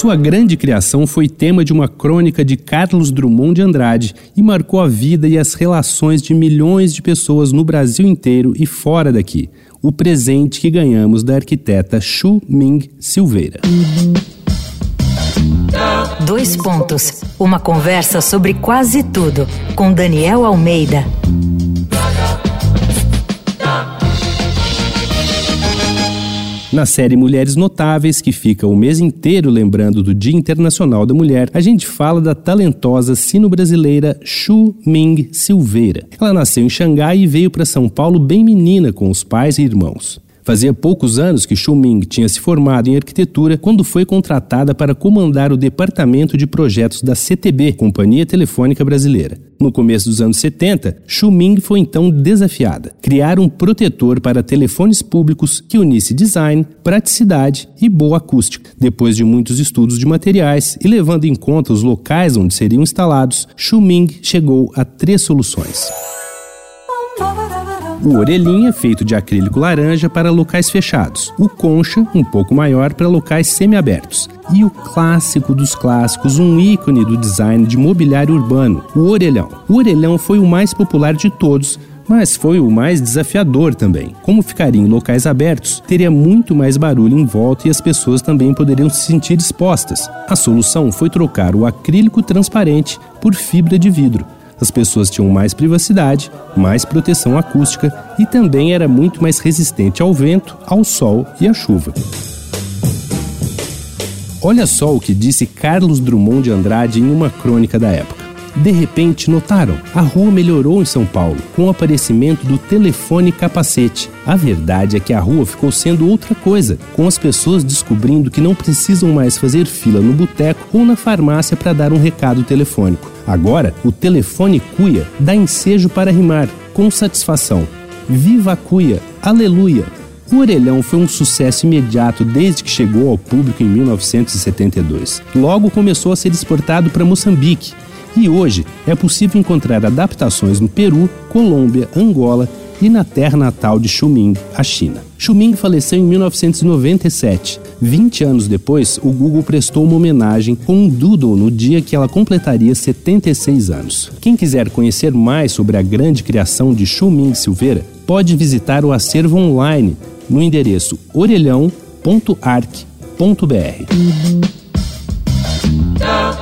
Sua grande criação foi tema de uma crônica de Carlos Drummond de Andrade e marcou a vida e as relações de milhões de pessoas no Brasil inteiro e fora daqui. O presente que ganhamos da arquiteta Xu Ming Silveira. Dois pontos. Uma conversa sobre quase tudo com Daniel Almeida. Na série Mulheres Notáveis, que fica o mês inteiro lembrando do Dia Internacional da Mulher, a gente fala da talentosa sino-brasileira Xu Ming Silveira. Ela nasceu em Xangai e veio para São Paulo bem menina com os pais e irmãos. Fazia poucos anos que Xu Ming tinha se formado em arquitetura quando foi contratada para comandar o departamento de projetos da CTB, Companhia Telefônica Brasileira. No começo dos anos 70, Xu Ming foi então desafiada: criar um protetor para telefones públicos que unisse design, praticidade e boa acústica. Depois de muitos estudos de materiais e levando em conta os locais onde seriam instalados, Xu Ming chegou a três soluções. O orelhinha, feito de acrílico laranja para locais fechados. O concha, um pouco maior para locais semiabertos. E o clássico dos clássicos, um ícone do design de mobiliário urbano, o orelhão. O orelhão foi o mais popular de todos, mas foi o mais desafiador também. Como ficaria em locais abertos, teria muito mais barulho em volta e as pessoas também poderiam se sentir expostas. A solução foi trocar o acrílico transparente por fibra de vidro as pessoas tinham mais privacidade, mais proteção acústica e também era muito mais resistente ao vento, ao sol e à chuva. Olha só o que disse Carlos Drummond de Andrade em uma crônica da época. De repente, notaram, a rua melhorou em São Paulo com o aparecimento do telefone capacete. A verdade é que a rua ficou sendo outra coisa, com as pessoas descobrindo que não precisam mais fazer fila no boteco ou na farmácia para dar um recado telefônico. Agora, o telefone cuia dá ensejo para rimar, com satisfação. Viva a cuia! Aleluia! O orelhão foi um sucesso imediato desde que chegou ao público em 1972. Logo começou a ser exportado para Moçambique e hoje é possível encontrar adaptações no Peru, Colômbia, Angola e na terra natal de Xuming, a China. Xuming faleceu em 1997. 20 anos depois, o Google prestou uma homenagem com um doodle no dia que ela completaria 76 anos. Quem quiser conhecer mais sobre a grande criação de Xuming Silveira, pode visitar o acervo online no endereço orelhão.arc.br.